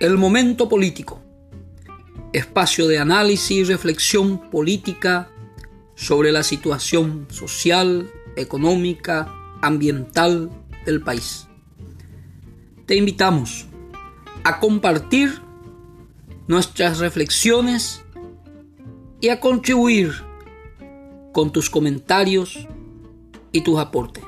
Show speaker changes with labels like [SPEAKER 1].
[SPEAKER 1] El momento político. Espacio de análisis y reflexión política sobre la situación social, económica, ambiental del país. Te invitamos a compartir nuestras reflexiones y a contribuir con tus comentarios y tus aportes.